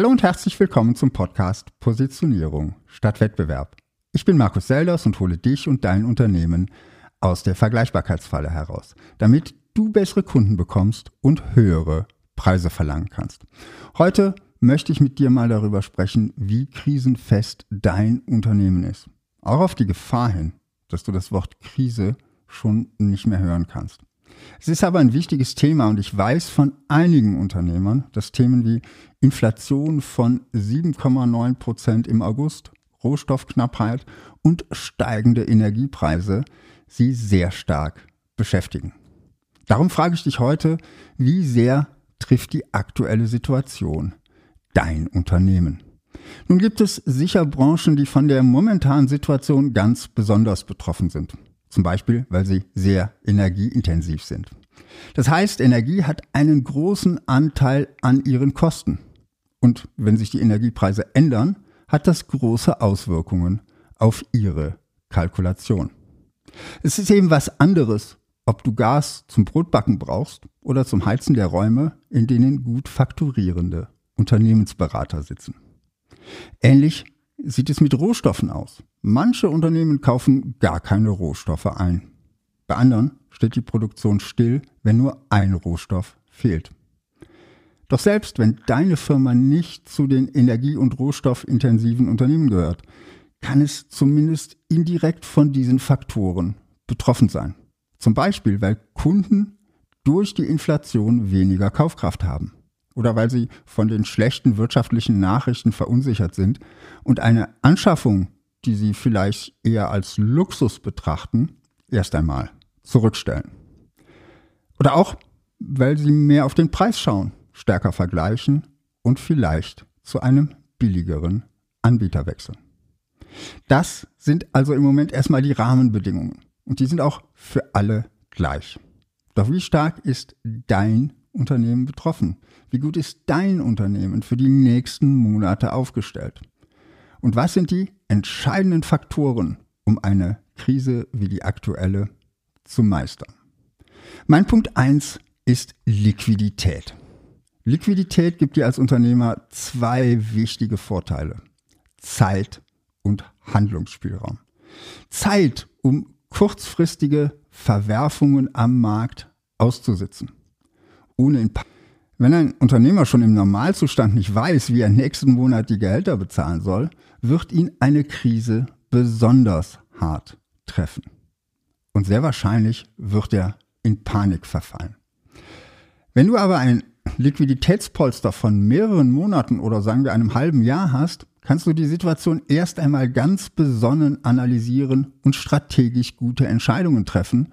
Hallo und herzlich willkommen zum Podcast Positionierung statt Wettbewerb. Ich bin Markus Selders und hole dich und dein Unternehmen aus der Vergleichbarkeitsfalle heraus, damit du bessere Kunden bekommst und höhere Preise verlangen kannst. Heute möchte ich mit dir mal darüber sprechen, wie krisenfest dein Unternehmen ist. Auch auf die Gefahr hin, dass du das Wort Krise schon nicht mehr hören kannst. Es ist aber ein wichtiges Thema und ich weiß von einigen Unternehmern, dass Themen wie Inflation von 7,9 Prozent im August, Rohstoffknappheit und steigende Energiepreise sie sehr stark beschäftigen. Darum frage ich dich heute, wie sehr trifft die aktuelle Situation dein Unternehmen? Nun gibt es sicher Branchen, die von der momentanen Situation ganz besonders betroffen sind. Zum Beispiel, weil sie sehr energieintensiv sind. Das heißt, Energie hat einen großen Anteil an ihren Kosten. Und wenn sich die Energiepreise ändern, hat das große Auswirkungen auf ihre Kalkulation. Es ist eben was anderes, ob du Gas zum Brotbacken brauchst oder zum Heizen der Räume, in denen gut fakturierende Unternehmensberater sitzen. Ähnlich sieht es mit Rohstoffen aus. Manche Unternehmen kaufen gar keine Rohstoffe ein. Bei anderen steht die Produktion still, wenn nur ein Rohstoff fehlt. Doch selbst wenn deine Firma nicht zu den energie- und rohstoffintensiven Unternehmen gehört, kann es zumindest indirekt von diesen Faktoren betroffen sein. Zum Beispiel, weil Kunden durch die Inflation weniger Kaufkraft haben oder weil sie von den schlechten wirtschaftlichen Nachrichten verunsichert sind und eine Anschaffung, die sie vielleicht eher als Luxus betrachten, erst einmal zurückstellen. Oder auch, weil sie mehr auf den Preis schauen, stärker vergleichen und vielleicht zu einem billigeren Anbieter wechseln. Das sind also im Moment erstmal die Rahmenbedingungen und die sind auch für alle gleich. Doch wie stark ist dein Unternehmen betroffen? Wie gut ist dein Unternehmen für die nächsten Monate aufgestellt? Und was sind die entscheidenden Faktoren, um eine Krise wie die aktuelle zu meistern? Mein Punkt 1 ist Liquidität. Liquidität gibt dir als Unternehmer zwei wichtige Vorteile. Zeit und Handlungsspielraum. Zeit, um kurzfristige Verwerfungen am Markt auszusitzen ohne in wenn ein Unternehmer schon im Normalzustand nicht weiß, wie er nächsten Monat die Gehälter bezahlen soll, wird ihn eine Krise besonders hart treffen. Und sehr wahrscheinlich wird er in Panik verfallen. Wenn du aber ein Liquiditätspolster von mehreren Monaten oder sagen wir einem halben Jahr hast, kannst du die Situation erst einmal ganz besonnen analysieren und strategisch gute Entscheidungen treffen,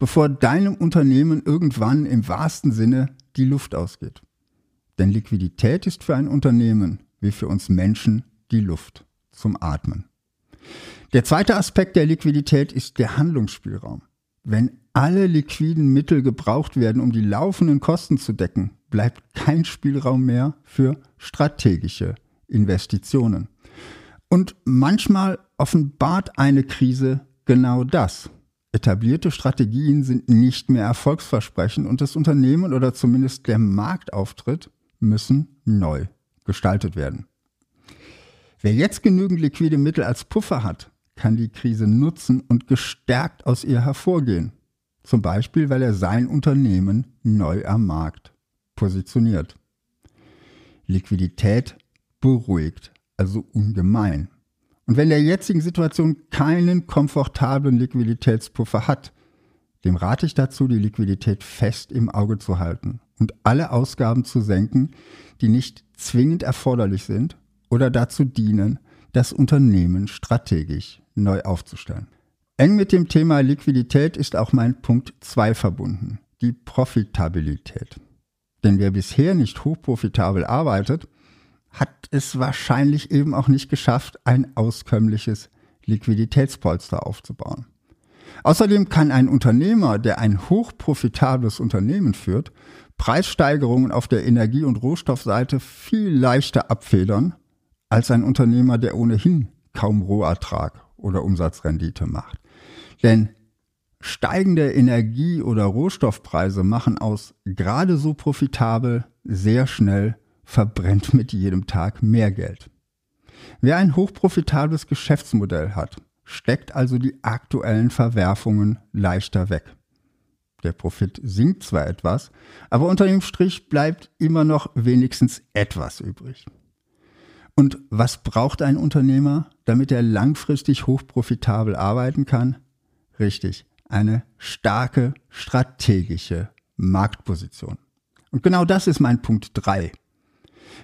bevor deinem Unternehmen irgendwann im wahrsten Sinne die Luft ausgeht. Denn Liquidität ist für ein Unternehmen wie für uns Menschen die Luft zum Atmen. Der zweite Aspekt der Liquidität ist der Handlungsspielraum. Wenn alle liquiden Mittel gebraucht werden, um die laufenden Kosten zu decken, bleibt kein Spielraum mehr für strategische Investitionen. Und manchmal offenbart eine Krise genau das. Etablierte Strategien sind nicht mehr erfolgsversprechend und das Unternehmen oder zumindest der Marktauftritt müssen neu gestaltet werden. Wer jetzt genügend liquide Mittel als Puffer hat, kann die Krise nutzen und gestärkt aus ihr hervorgehen. Zum Beispiel, weil er sein Unternehmen neu am Markt positioniert. Liquidität beruhigt also ungemein. Und wenn der jetzigen Situation keinen komfortablen Liquiditätspuffer hat, dem rate ich dazu, die Liquidität fest im Auge zu halten und alle Ausgaben zu senken, die nicht zwingend erforderlich sind oder dazu dienen, das Unternehmen strategisch neu aufzustellen. Eng mit dem Thema Liquidität ist auch mein Punkt 2 verbunden, die Profitabilität. Denn wer bisher nicht hochprofitabel arbeitet, hat es wahrscheinlich eben auch nicht geschafft, ein auskömmliches Liquiditätspolster aufzubauen. Außerdem kann ein Unternehmer, der ein hochprofitables Unternehmen führt, Preissteigerungen auf der Energie- und Rohstoffseite viel leichter abfedern als ein Unternehmer, der ohnehin kaum Rohertrag oder Umsatzrendite macht. Denn steigende Energie- oder Rohstoffpreise machen aus gerade so profitabel sehr schnell verbrennt mit jedem Tag mehr Geld. Wer ein hochprofitables Geschäftsmodell hat, steckt also die aktuellen Verwerfungen leichter weg. Der Profit sinkt zwar etwas, aber unter dem Strich bleibt immer noch wenigstens etwas übrig. Und was braucht ein Unternehmer, damit er langfristig hochprofitabel arbeiten kann? Richtig, eine starke strategische Marktposition. Und genau das ist mein Punkt 3.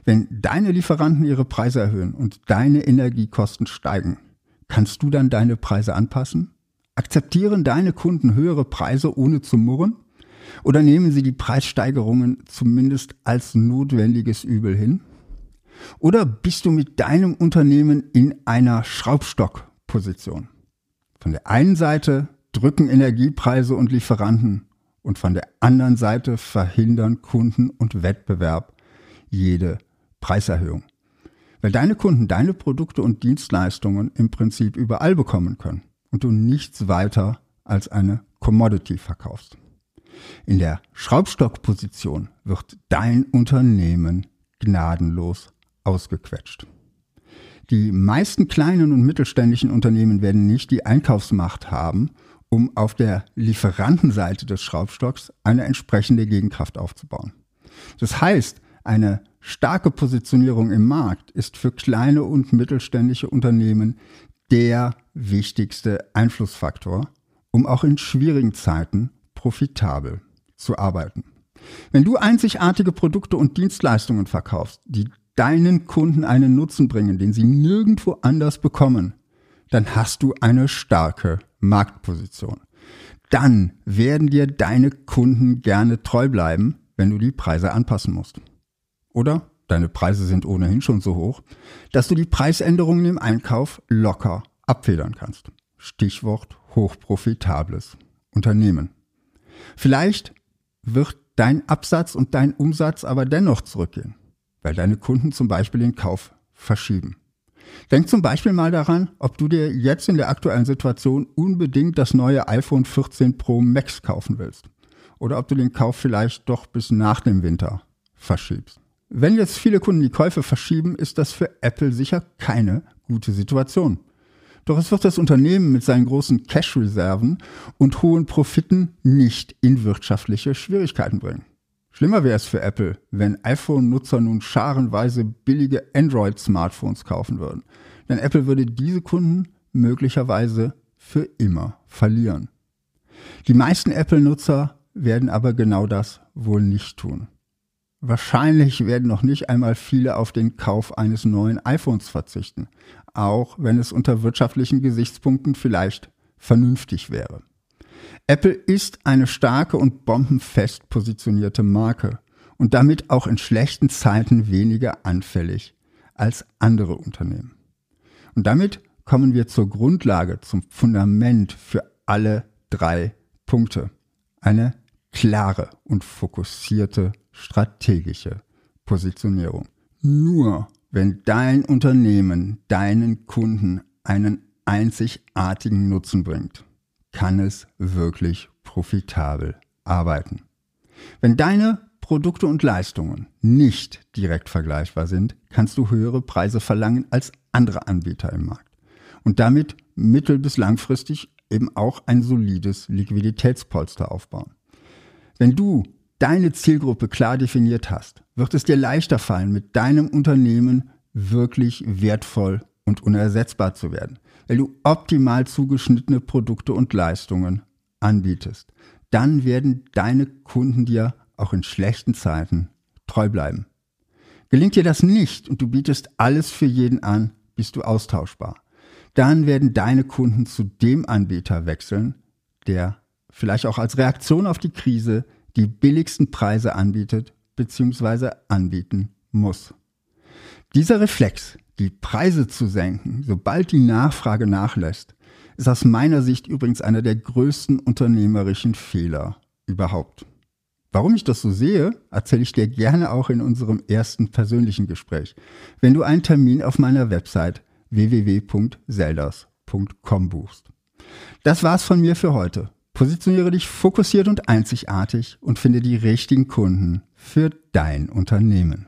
Wenn deine Lieferanten ihre Preise erhöhen und deine Energiekosten steigen, kannst du dann deine Preise anpassen? Akzeptieren deine Kunden höhere Preise ohne zu murren? Oder nehmen sie die Preissteigerungen zumindest als notwendiges Übel hin? Oder bist du mit deinem Unternehmen in einer Schraubstockposition? Von der einen Seite drücken Energiepreise und Lieferanten und von der anderen Seite verhindern Kunden und Wettbewerb jede Preiserhöhung. Weil deine Kunden deine Produkte und Dienstleistungen im Prinzip überall bekommen können und du nichts weiter als eine Commodity verkaufst. In der Schraubstockposition wird dein Unternehmen gnadenlos ausgequetscht. Die meisten kleinen und mittelständischen Unternehmen werden nicht die Einkaufsmacht haben, um auf der Lieferantenseite des Schraubstocks eine entsprechende Gegenkraft aufzubauen. Das heißt, eine starke Positionierung im Markt ist für kleine und mittelständische Unternehmen der wichtigste Einflussfaktor, um auch in schwierigen Zeiten profitabel zu arbeiten. Wenn du einzigartige Produkte und Dienstleistungen verkaufst, die deinen Kunden einen Nutzen bringen, den sie nirgendwo anders bekommen, dann hast du eine starke Marktposition. Dann werden dir deine Kunden gerne treu bleiben, wenn du die Preise anpassen musst. Oder deine Preise sind ohnehin schon so hoch, dass du die Preisänderungen im Einkauf locker abfedern kannst. Stichwort hochprofitables Unternehmen. Vielleicht wird dein Absatz und dein Umsatz aber dennoch zurückgehen, weil deine Kunden zum Beispiel den Kauf verschieben. Denk zum Beispiel mal daran, ob du dir jetzt in der aktuellen Situation unbedingt das neue iPhone 14 Pro Max kaufen willst. Oder ob du den Kauf vielleicht doch bis nach dem Winter verschiebst. Wenn jetzt viele Kunden die Käufe verschieben, ist das für Apple sicher keine gute Situation. Doch es wird das Unternehmen mit seinen großen Cash-Reserven und hohen Profiten nicht in wirtschaftliche Schwierigkeiten bringen. Schlimmer wäre es für Apple, wenn iPhone-Nutzer nun scharenweise billige Android-Smartphones kaufen würden. Denn Apple würde diese Kunden möglicherweise für immer verlieren. Die meisten Apple-Nutzer werden aber genau das wohl nicht tun. Wahrscheinlich werden noch nicht einmal viele auf den Kauf eines neuen iPhones verzichten, auch wenn es unter wirtschaftlichen Gesichtspunkten vielleicht vernünftig wäre. Apple ist eine starke und bombenfest positionierte Marke und damit auch in schlechten Zeiten weniger anfällig als andere Unternehmen. Und damit kommen wir zur Grundlage, zum Fundament für alle drei Punkte. Eine klare und fokussierte strategische Positionierung. Nur wenn dein Unternehmen deinen Kunden einen einzigartigen Nutzen bringt, kann es wirklich profitabel arbeiten. Wenn deine Produkte und Leistungen nicht direkt vergleichbar sind, kannst du höhere Preise verlangen als andere Anbieter im Markt und damit mittel- bis langfristig eben auch ein solides Liquiditätspolster aufbauen. Wenn du deine Zielgruppe klar definiert hast, wird es dir leichter fallen, mit deinem Unternehmen wirklich wertvoll und unersetzbar zu werden weil du optimal zugeschnittene Produkte und Leistungen anbietest. Dann werden deine Kunden dir auch in schlechten Zeiten treu bleiben. Gelingt dir das nicht und du bietest alles für jeden an, bist du austauschbar. Dann werden deine Kunden zu dem Anbieter wechseln, der vielleicht auch als Reaktion auf die Krise die billigsten Preise anbietet bzw. anbieten muss. Dieser Reflex die Preise zu senken, sobald die Nachfrage nachlässt, ist aus meiner Sicht übrigens einer der größten unternehmerischen Fehler überhaupt. Warum ich das so sehe, erzähle ich dir gerne auch in unserem ersten persönlichen Gespräch, wenn du einen Termin auf meiner Website www.selders.com buchst. Das war's von mir für heute. Positioniere dich fokussiert und einzigartig und finde die richtigen Kunden für dein Unternehmen.